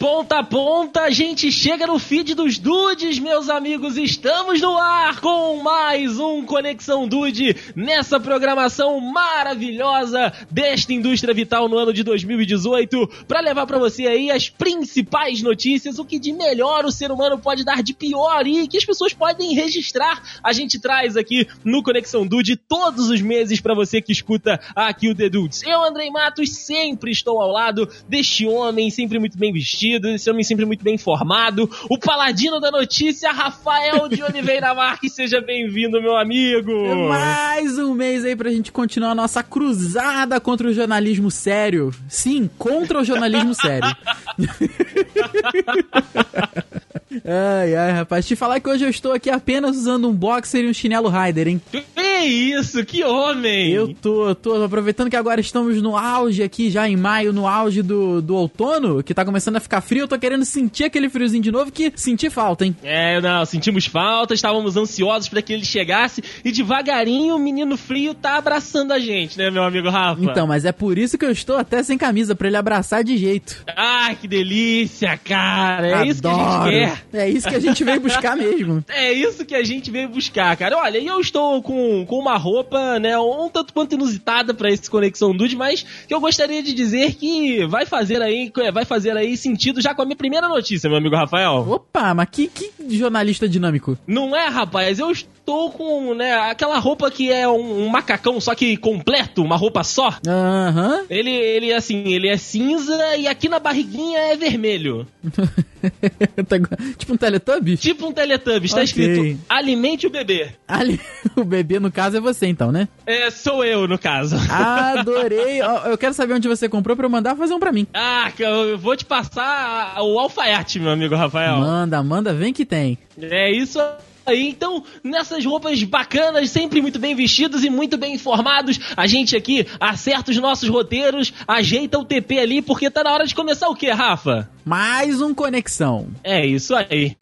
ponta a ponta, a gente chega no feed dos dudes, meus amigos. Estamos no ar com mais um Conexão Dude nessa programação maravilhosa desta indústria vital no ano de 2018 para levar para você aí as principais notícias, o que de melhor o ser humano pode dar de pior e que as pessoas podem registrar. A gente traz aqui no Conexão Dude todos os meses para você que escuta aqui o The Dudes. Eu, Andrei Matos, sempre estou ao lado deste homem sempre muito bem vestido, esse homem sempre muito bem informado, o paladino da notícia, Rafael de Oliveira Marques. Seja bem-vindo, meu amigo! É mais um mês aí pra gente continuar a nossa cruzada contra o jornalismo sério. Sim, contra o jornalismo sério. ai, ai, rapaz. Te falar que hoje eu estou aqui apenas usando um boxer e um chinelo rider, hein? Que isso, que homem! Eu tô, tô aproveitando que agora estamos no auge aqui, já em maio, no auge do, do outono, que tá começando a ficar frio, eu tô querendo sentir aquele friozinho de novo, que senti falta, hein? É, não, sentimos falta, estávamos ansiosos para que ele chegasse e devagarinho o menino frio tá abraçando a gente, né, meu amigo Rafa? Então, mas é por isso que eu estou até sem camisa, para ele abraçar de jeito. Ah, que delícia, cara! É Adoro. isso que a gente quer. É isso que a gente veio buscar mesmo. É isso que a gente veio buscar, cara. Olha, eu estou com com uma roupa, né, um tanto quanto inusitada para esse Conexão Dude, mas que eu gostaria de dizer que vai fazer aí, vai fazer aí sentido já com a minha primeira notícia, meu amigo Rafael. Opa, mas que, que jornalista dinâmico. Não é, rapaz? Eu estou com, né, aquela roupa que é um, um macacão, só que completo, uma roupa só. Aham. Uhum. Ele, ele, assim, ele é cinza e aqui na barriguinha é vermelho. Tá tipo um Teletubbies? Tipo um Teletubbies, tá okay. escrito alimente o bebê. Ali... O bebê, no caso, é você então, né? É, sou eu, no caso. Adorei. Eu quero saber onde você comprou pra eu mandar fazer um pra mim. Ah, eu vou te passar o alfaiate, meu amigo Rafael. Manda, manda, vem que tem. É isso aí. Então, nessas roupas bacanas, sempre muito bem vestidos e muito bem informados, a gente aqui acerta os nossos roteiros, ajeita o TP ali, porque tá na hora de começar o quê, Rafa? Mais um Conexão. É isso aí.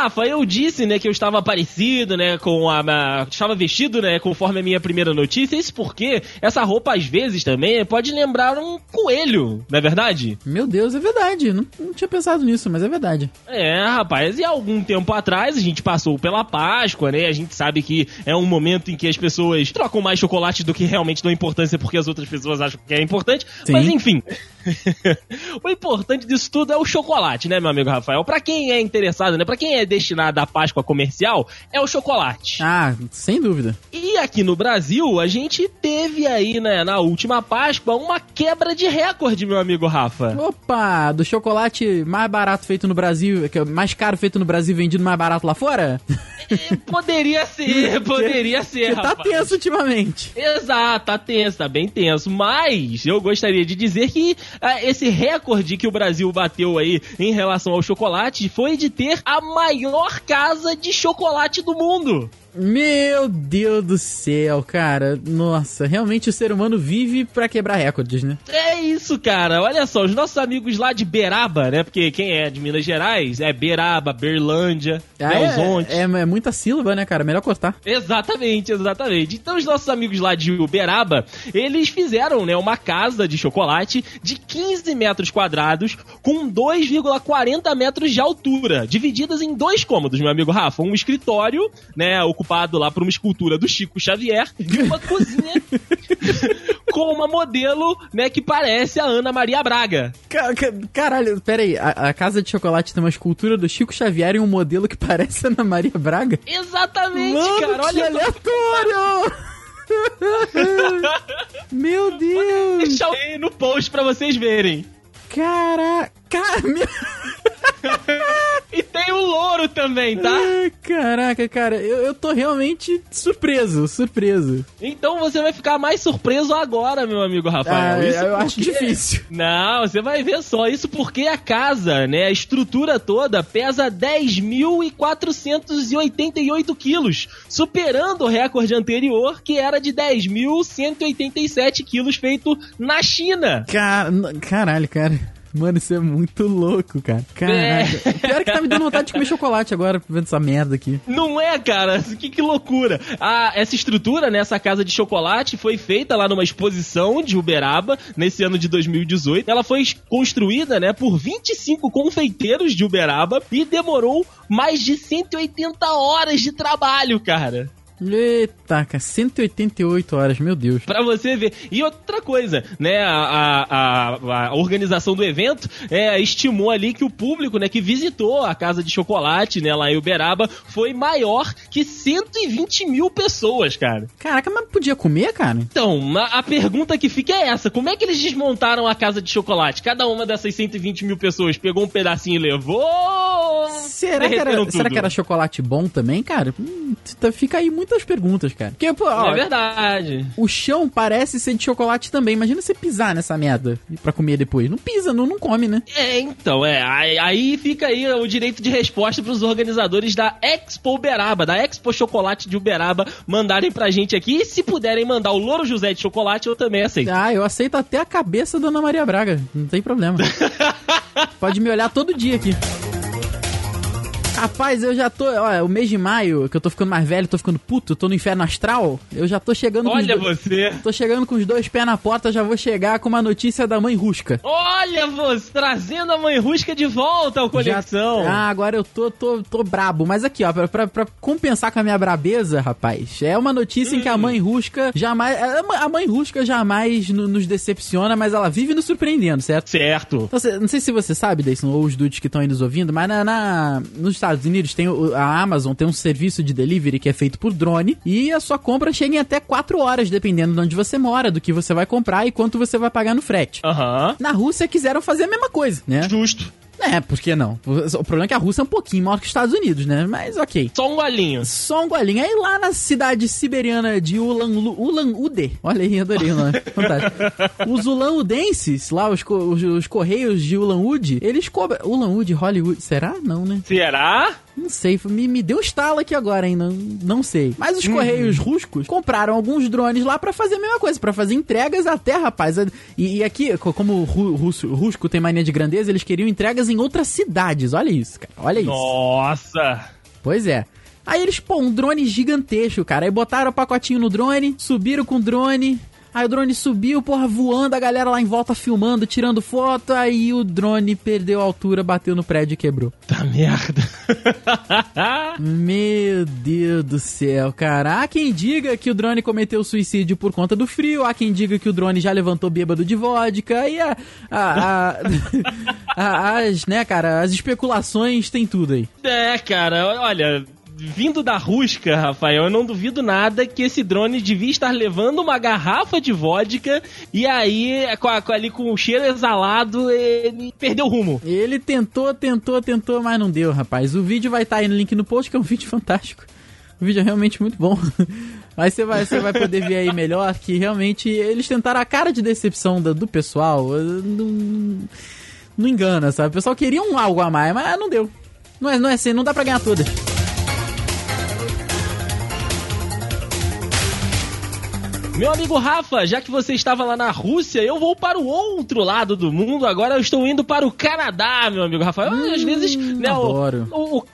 Rafa, eu disse, né, que eu estava parecido, né, com a, a, estava vestido, né, conforme a minha primeira notícia. Isso porque essa roupa às vezes também pode lembrar um coelho, não é verdade? Meu Deus, é verdade. Não, não tinha pensado nisso, mas é verdade. É, rapaz. E algum tempo atrás a gente passou pela Páscoa, né? A gente sabe que é um momento em que as pessoas trocam mais chocolate do que realmente dão importância porque as outras pessoas acham que é importante. Sim. Mas enfim. o importante disso tudo é o chocolate, né, meu amigo Rafael? Para quem é interessado, né? Para quem é destinada à Páscoa comercial é o chocolate. Ah, sem dúvida. E aqui no Brasil, a gente teve aí, né, na última Páscoa, uma quebra de recorde, meu amigo Rafa. Opa, do chocolate mais barato feito no Brasil, é mais caro feito no Brasil, vendido mais barato lá fora? É, poderia ser, poderia ser, que tá rapaz. Tá tenso ultimamente. Exato, tá tenso, tá bem tenso. Mas eu gostaria de dizer que esse recorde que o Brasil bateu aí em relação ao chocolate foi de ter a maior maior casa de chocolate do mundo. Meu Deus do céu, cara. Nossa, realmente o ser humano vive para quebrar recordes, né? É isso, cara. Olha só, os nossos amigos lá de Beraba, né? Porque quem é de Minas Gerais é Beraba, Berlândia, ah, Belzonte. É, é, é, muita sílaba, né, cara? Melhor cortar. Exatamente, exatamente. Então os nossos amigos lá de Uberaba, eles fizeram, né, uma casa de chocolate de 15 metros quadrados com 2,40 metros de altura, divididas em dois cômodos, meu amigo Rafa. Um escritório, né, o ocupado lá por uma escultura do Chico Xavier e uma cozinha com uma modelo, né, que parece a Ana Maria Braga. Caralho, pera aí, a, a, casa de chocolate tem uma escultura do Chico Xavier e um modelo que parece a Ana Maria Braga? Exatamente, Mano, cara, olha que aleatório! Meu Deus! Vou deixar aí no post pra vocês verem. Caraca! Cara, meu... e tem o louro também, tá? Caraca, cara, eu, eu tô realmente surpreso, surpreso. Então você vai ficar mais surpreso agora, meu amigo Rafael. Ah, isso eu porque... acho difícil. Não, você vai ver só. Isso porque a casa, né, a estrutura toda pesa 10.488 quilos, superando o recorde anterior, que era de 10.187 quilos feito na China. Car... Caralho, cara. Mano, isso é muito louco, cara. Caraca. É. Pior que tá me dando vontade de comer chocolate agora, vendo essa merda aqui. Não é, cara? Que, que loucura. A, essa estrutura, né, essa casa de chocolate, foi feita lá numa exposição de Uberaba, nesse ano de 2018. Ela foi construída, né, por 25 confeiteiros de Uberaba e demorou mais de 180 horas de trabalho, cara. Eita, cara, 188 horas, meu Deus. Pra você ver. E outra coisa, né? A, a, a organização do evento é, estimou ali que o público, né, que visitou a casa de chocolate, né, lá em Uberaba, foi maior que 120 mil pessoas, cara. Caraca, mas podia comer, cara? Então, a, a pergunta que fica é essa: como é que eles desmontaram a casa de chocolate? Cada uma dessas 120 mil pessoas pegou um pedacinho e levou. Será que, era, será que era chocolate bom também, cara? Hum, fica aí muito muitas perguntas, cara. Porque, pô, ó, é verdade. O chão parece ser de chocolate também. Imagina você pisar nessa merda pra comer depois. Não pisa, não, não come, né? É, então, é. Aí, aí fica aí o direito de resposta pros organizadores da Expo Uberaba, da Expo Chocolate de Uberaba, mandarem pra gente aqui. E se puderem mandar o Louro José de chocolate, eu também aceito. Ah, eu aceito até a cabeça da Ana Maria Braga. Não tem problema. Pode me olhar todo dia aqui. Rapaz, eu já tô. Olha, o mês de maio, que eu tô ficando mais velho, tô ficando puto, tô no inferno astral. Eu já tô chegando Olha com. Olha você! Tô chegando com os dois pés na porta, já vou chegar com uma notícia da mãe Rusca. Olha você, trazendo a mãe Rusca de volta ao Conexão. Já... Ah, agora eu tô, tô, tô brabo. Mas aqui, ó, pra, pra, pra compensar com a minha brabeza, rapaz, é uma notícia hum. em que a hum. mãe Rusca jamais. A mãe Rusca jamais nos decepciona, mas ela vive nos surpreendendo, certo? Certo. Então, não sei se você sabe, Deison, ou os dudes que estão aí nos ouvindo, mas na, na, nos Estados Estados Unidos tem a Amazon tem um serviço de delivery que é feito por drone e a sua compra chega em até 4 horas, dependendo de onde você mora, do que você vai comprar e quanto você vai pagar no frete. Uhum. Na Rússia quiseram fazer a mesma coisa, né? Justo. É, por que não? O problema é que a Rússia é um pouquinho maior que os Estados Unidos, né? Mas ok. Só um golinho. Só um golinho. Aí lá na cidade siberiana de Ulan, Ulan Ude, olha aí, adorei o nome. Fantástico. Os Ulan Udenses, lá os, os, os Correios de Ulan Ude, eles cobram... Ulan Ude, Hollywood, será? Não, né? Será? Não sei, me, me deu estalo aqui agora, hein? Não, não sei. Mas os uhum. Correios ruscos compraram alguns drones lá para fazer a mesma coisa, para fazer entregas até, rapaz. E, e aqui, como o russo, rusco tem mania de grandeza, eles queriam entregas em outras cidades. Olha isso, cara. Olha isso. Nossa! Pois é. Aí eles, pô, um drone gigantesco, cara. Aí botaram o pacotinho no drone, subiram com o drone, Aí o drone subiu, porra, voando, a galera lá em volta filmando, tirando foto, aí o drone perdeu a altura, bateu no prédio e quebrou. Tá merda. Meu Deus do céu, cara. Há quem diga que o drone cometeu suicídio por conta do frio, há quem diga que o drone já levantou bêbado de vodka, e a, a, a, a as, né, cara, as especulações tem tudo aí. É, cara, olha, vindo da Rusca, Rafael, eu não duvido nada que esse drone devia estar levando uma garrafa de vodka e aí, com a, com, ali com o cheiro exalado, ele perdeu o rumo. Ele tentou, tentou, tentou, mas não deu, rapaz. O vídeo vai estar aí no link no post, que é um vídeo fantástico. O vídeo é realmente muito bom. Mas você vai, você vai poder ver aí melhor que realmente eles tentaram a cara de decepção do, do pessoal. Não, não engana, sabe? O pessoal queria um algo a mais, mas não deu. Não é, não é assim, não dá pra ganhar todas. Meu amigo Rafa, já que você estava lá na Rússia, eu vou para o outro lado do mundo. Agora eu estou indo para o Canadá, meu amigo Rafa. Hum, Às vezes, né, adoro. o, o o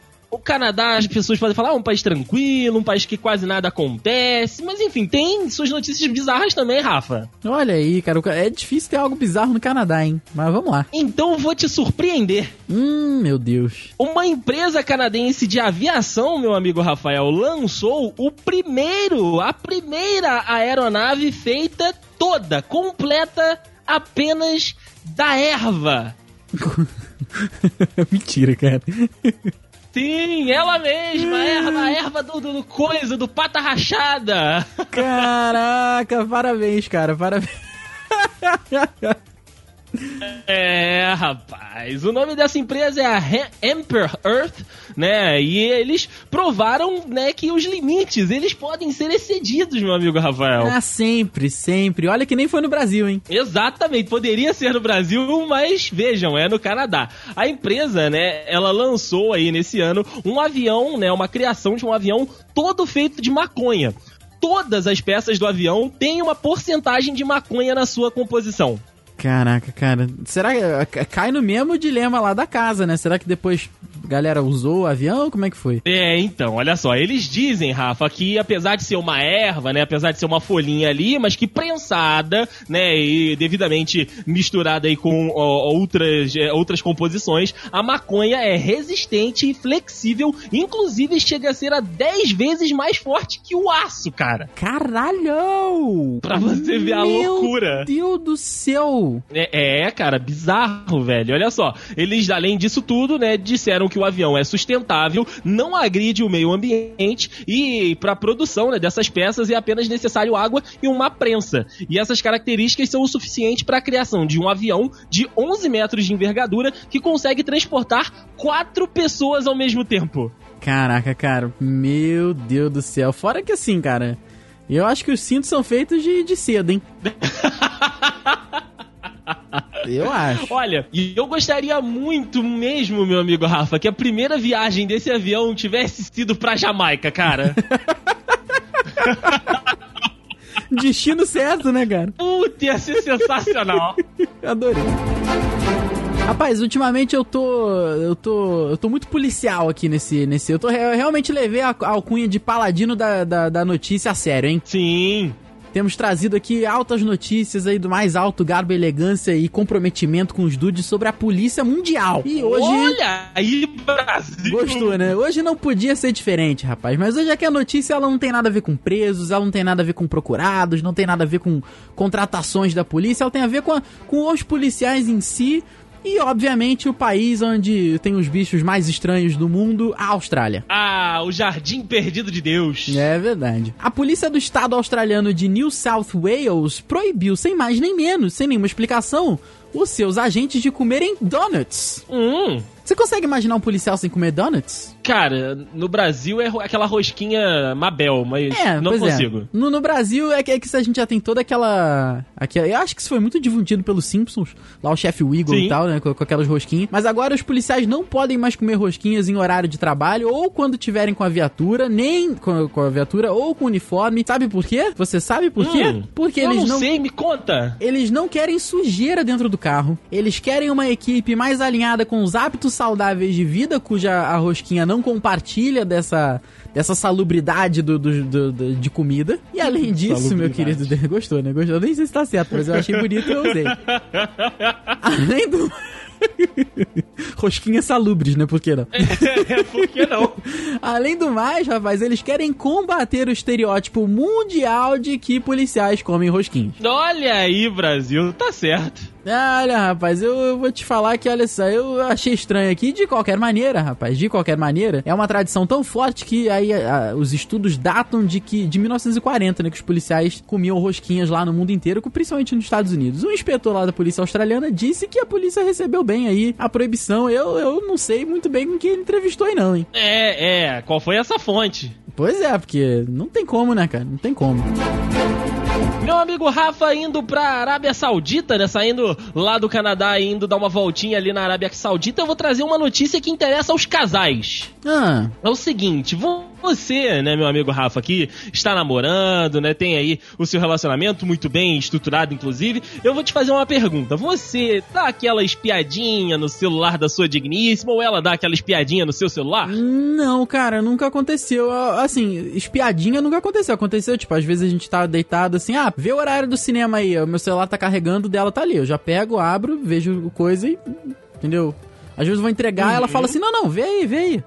Canadá, as pessoas podem falar, é um país tranquilo, um país que quase nada acontece. Mas enfim, tem suas notícias bizarras também, Rafa. Olha aí, cara, é difícil ter algo bizarro no Canadá, hein? Mas vamos lá. Então vou te surpreender. Hum, meu Deus. Uma empresa canadense de aviação, meu amigo Rafael, lançou o primeiro, a primeira aeronave feita toda, completa, apenas da erva. Mentira, cara. Sim, ela mesma, a erva, a erva do, do, do coisa, do pata rachada. Caraca, parabéns, cara, parabéns. É, rapaz. O nome dessa empresa é a Emperor Earth, né? E eles provaram, né, que os limites, eles podem ser excedidos, meu amigo Rafael. Ah, sempre, sempre. Olha que nem foi no Brasil, hein? Exatamente. Poderia ser no Brasil, mas vejam, é no Canadá. A empresa, né, ela lançou aí nesse ano um avião, né, uma criação de um avião todo feito de maconha. Todas as peças do avião têm uma porcentagem de maconha na sua composição. Caraca, cara. Será que eh, cai no mesmo dilema lá da casa, né? Será que depois galera usou o avião? Como é que foi? É, então, olha só. Eles dizem, Rafa, que apesar de ser uma erva, né? Apesar de ser uma folhinha ali, mas que prensada, né? E devidamente misturada aí com ó, outras, é, outras composições, a maconha é resistente e flexível. Inclusive, chega a ser a 10 vezes mais forte que o aço, cara. Caralho! Pra você ver a loucura. Meu Deus do céu! É, é, cara, bizarro, velho. Olha só. Eles, além disso tudo, né, disseram que o avião é sustentável, não agride o meio ambiente e para a produção né, dessas peças é apenas necessário água e uma prensa. E essas características são o suficiente para a criação de um avião de 11 metros de envergadura que consegue transportar quatro pessoas ao mesmo tempo. Caraca, cara, meu Deus do céu. Fora que assim, cara, eu acho que os cintos são feitos de, de cedo, hein? Eu acho. Olha, e eu gostaria muito mesmo, meu amigo Rafa, que a primeira viagem desse avião tivesse sido pra Jamaica, cara. Destino certo, né, cara? Puta, ia ser sensacional. Adorei. Rapaz, ultimamente eu tô. Eu tô. Eu tô muito policial aqui nesse. nesse eu, tô, eu realmente levei a, a alcunha de paladino da, da, da notícia a sério, hein? Sim. Temos trazido aqui altas notícias aí do mais alto garbo, elegância e comprometimento com os dudes sobre a polícia mundial. E hoje. Olha aí, Brasil! Gostou, né? Hoje não podia ser diferente, rapaz. Mas hoje aqui a notícia ela não tem nada a ver com presos, ela não tem nada a ver com procurados, não tem nada a ver com contratações da polícia, ela tem a ver com, a, com os policiais em si e, obviamente, o país onde tem os bichos mais estranhos do mundo, a Austrália. Ah, o jardim perdido de Deus. É verdade. A polícia do estado australiano de New South Wales proibiu, sem mais nem menos, sem nenhuma explicação, os seus agentes de comerem donuts. Hum. Você consegue imaginar um policial sem comer donuts? Cara, no Brasil é aquela rosquinha Mabel, mas é, não consigo. É. No, no, Brasil é que, é que a gente já tem toda aquela, aquela. Eu acho que isso foi muito difundido pelos Simpsons, lá o chefe Wiggle Sim. e tal, né? Com, com, aquelas rosquinhas. Mas agora os policiais não podem mais comer rosquinhas em horário de trabalho, ou quando tiverem com a viatura, nem com, com a viatura, ou com o uniforme. Sabe por quê? Você sabe por quê? Hum, Porque eles não. não sei, me conta. Eles não querem sujeira dentro do carro. Eles querem uma equipe mais alinhada com os hábitos saudáveis de vida, cuja a rosquinha não compartilha dessa, dessa salubridade do, do, do, do de comida. E além disso, meu querido, gostou, né? Gostou. Eu nem sei se tá certo, mas eu achei bonito e eu usei. além do. Rosquinhas salubres, né? Por que não? É, por que não? Além do mais, rapaz, eles querem combater o estereótipo mundial de que policiais comem rosquinhos. Olha aí, Brasil, tá certo. Olha, rapaz, eu, eu, vou te falar que, olha só, eu achei estranho aqui. De qualquer maneira, rapaz, de qualquer maneira, é uma tradição tão forte que aí a, os estudos datam de que de 1940, né, que os policiais comiam rosquinhas lá no mundo inteiro, principalmente nos Estados Unidos. Um inspetor lá da polícia australiana disse que a polícia recebeu bem aí a proibição. Eu, eu não sei muito bem com quem ele entrevistou aí não, hein. É, é, qual foi essa fonte? Pois é, porque não tem como, né, cara? Não tem como. Meu amigo Rafa indo pra Arábia Saudita, né? Saindo lá do Canadá e indo dar uma voltinha ali na Arábia Saudita, eu vou trazer uma notícia que interessa aos casais. Ah. É o seguinte, você, né, meu amigo Rafa, aqui está namorando, né? Tem aí o seu relacionamento muito bem estruturado, inclusive. Eu vou te fazer uma pergunta. Você dá aquela espiadinha no celular da sua digníssima ou ela dá aquela espiadinha no seu celular? Não, cara, nunca aconteceu. Assim, espiadinha nunca aconteceu. Aconteceu, tipo, às vezes a gente tá deitado assim, ah, vê o horário do cinema aí, o meu celular tá carregando, dela tá ali. Eu já pego, abro, vejo coisa e. Entendeu? Às vezes eu vou entregar, uhum. ela fala assim: não, não, vê aí, vê aí.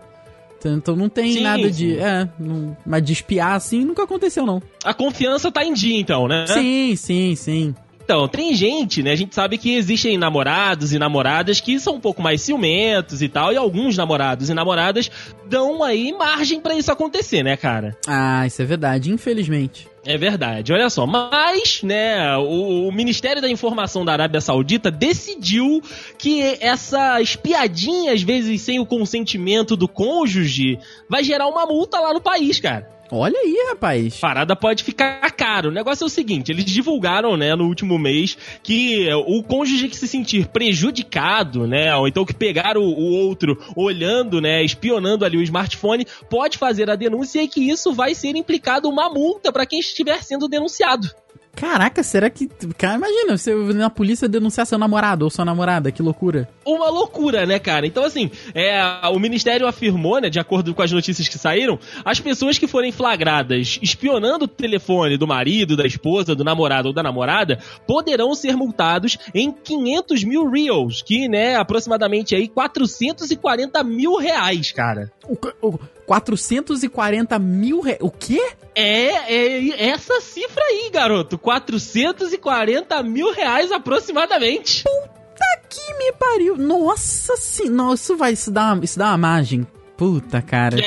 Então não tem sim, nada de. Sim. É, não, mas de espiar assim nunca aconteceu, não. A confiança tá em dia, então, né? Sim, sim, sim. Então, tem gente, né? A gente sabe que existem namorados e namoradas que são um pouco mais ciumentos e tal, e alguns namorados e namoradas dão aí margem para isso acontecer, né, cara? Ah, isso é verdade, infelizmente. É verdade, olha só. Mas, né, o, o, Ministério da Informação da Arábia Saudita decidiu que essa espiadinha, às vezes sem o consentimento do cônjuge, vai gerar uma multa lá no país, cara. Olha aí, rapaz. Parada pode ficar caro. O negócio é o seguinte: eles divulgaram, né, no último mês, que o cônjuge que se sentir prejudicado, né, ou então que pegar o, o outro olhando, né, espionando ali o smartphone, pode fazer a denúncia e que isso vai ser implicado uma multa para quem estiver sendo denunciado. Caraca, será que. Cara, imagina, você na polícia denunciar seu namorado ou sua namorada, que loucura. Uma loucura, né, cara? Então, assim, é, o Ministério afirmou, né, de acordo com as notícias que saíram, as pessoas que forem flagradas espionando o telefone do marido, da esposa, do namorado ou da namorada, poderão ser multados em 500 mil reals, que, né, aproximadamente aí 440 mil reais, cara. O, o, 440 mil reais. O quê? É, é essa cifra aí, garoto. 440 mil reais aproximadamente. Puta que me pariu. Nossa senhora, isso vai, isso dá, isso dá uma margem Puta, cara.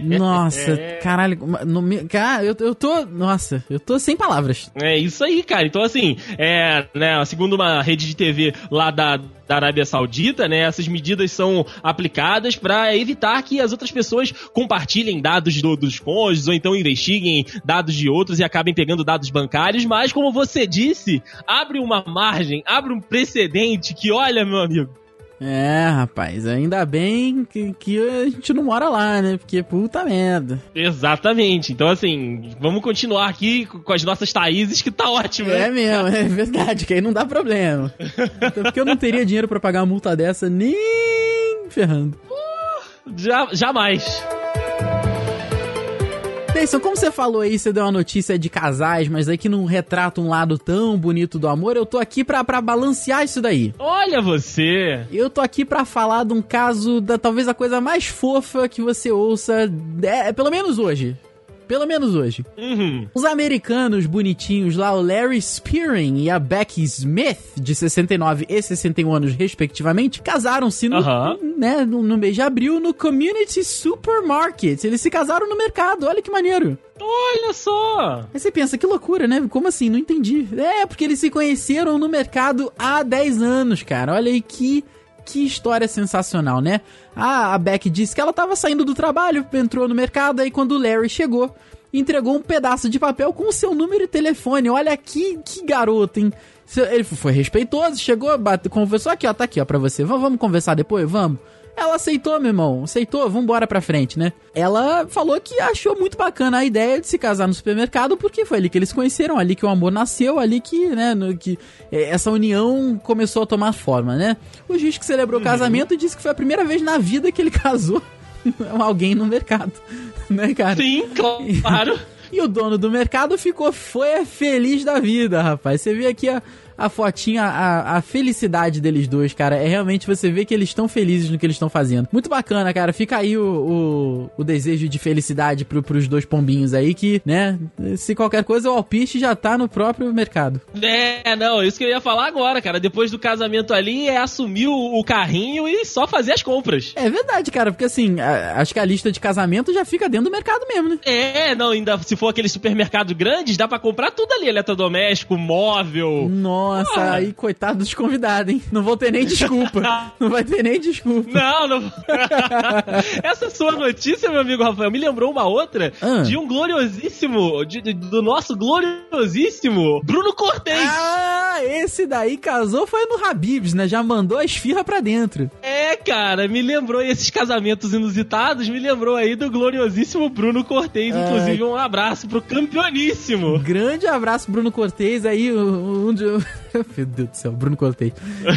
Nossa, é. caralho. No, cara, eu, eu tô. Nossa, eu tô sem palavras. É isso aí, cara. Então, assim, é, né, segundo uma rede de TV lá da, da Arábia Saudita, né, essas medidas são aplicadas para evitar que as outras pessoas compartilhem dados do, dos cônjuges ou então investiguem dados de outros e acabem pegando dados bancários. Mas, como você disse, abre uma margem, abre um precedente que, olha, meu amigo é, rapaz, ainda bem que, que a gente não mora lá, né? Porque puta merda. Exatamente. Então, assim, vamos continuar aqui com as nossas Thaíses, que tá ótimo. É né? mesmo, é verdade, que aí não dá problema. Então, porque eu não teria dinheiro para pagar uma multa dessa nem ferrando. Uh, já, jamais. Pensa, como você falou aí, você deu uma notícia de casais, mas aí que não retrata um lado tão bonito do amor, eu tô aqui pra, pra balancear isso daí. Olha você! Eu tô aqui pra falar de um caso da talvez a coisa mais fofa que você ouça, é, pelo menos hoje. Pelo menos hoje. Uhum. Os americanos bonitinhos lá, o Larry Spearing e a Becky Smith, de 69 e 61 anos, respectivamente, casaram-se no, uhum. né, no, no mês de abril no Community Supermarket. Eles se casaram no mercado, olha que maneiro. Olha só! Aí você pensa, que loucura, né? Como assim? Não entendi. É, porque eles se conheceram no mercado há 10 anos, cara. Olha aí que que história sensacional, né? A, Beck disse que ela estava saindo do trabalho, entrou no mercado, aí quando o Larry chegou, entregou um pedaço de papel com o seu número de telefone. Olha que, que garoto, hein? Ele foi respeitoso, chegou, bate, conversou aqui, ó, tá aqui, ó, pra você. Vamos conversar depois? Vamos. Ela aceitou, meu irmão. Aceitou, vambora pra frente, né? Ela falou que achou muito bacana a ideia de se casar no supermercado, porque foi ali que eles conheceram, ali que o amor nasceu, ali que, né, no, que é, essa união começou a tomar forma, né? O juiz que celebrou uhum. o casamento disse que foi a primeira vez na vida que ele casou alguém no mercado, né, cara? Sim, claro. E, e o dono do mercado ficou foi feliz da vida, rapaz. Você vê aqui a a fotinha, a, a felicidade deles dois, cara. É realmente você vê que eles estão felizes no que eles estão fazendo. Muito bacana, cara. Fica aí o, o, o, desejo de felicidade pro, pros dois pombinhos aí, que, né, se qualquer coisa, o alpiste já tá no próprio mercado. É, não, isso que eu ia falar agora, cara. Depois do casamento ali, é assumir o, o carrinho e só fazer as compras. É verdade, cara, porque assim, a, acho que a lista de casamento já fica dentro do mercado mesmo, né? É, não, ainda se for aqueles supermercados grandes, dá para comprar tudo ali, eletrodoméstico, móvel. Nossa. Nossa, aí coitado dos convidados, hein? Não vou ter nem desculpa. não vai ter nem desculpa. Não, não. Essa sua notícia, meu amigo Rafael, me lembrou uma outra ah. de um gloriosíssimo, de, de, do nosso gloriosíssimo Bruno Cortez. Ah, esse daí casou foi no Habibs, né? Já mandou a esfirra pra dentro. É, cara, me lembrou esses casamentos inusitados, me lembrou aí do gloriosíssimo Bruno Cortez. Inclusive, um abraço pro campeoníssimo. Grande abraço, Bruno Cortez aí, um, um, Meu Deus do céu, Bruno Cortez.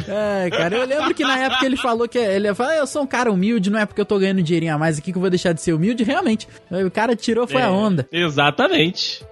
É, cara, eu lembro que na época ele falou que ele ia falar, eu sou um cara humilde, não é porque eu tô ganhando dinheirinho a mais aqui que eu vou deixar de ser humilde. Realmente, o cara tirou, foi é, a onda. Exatamente.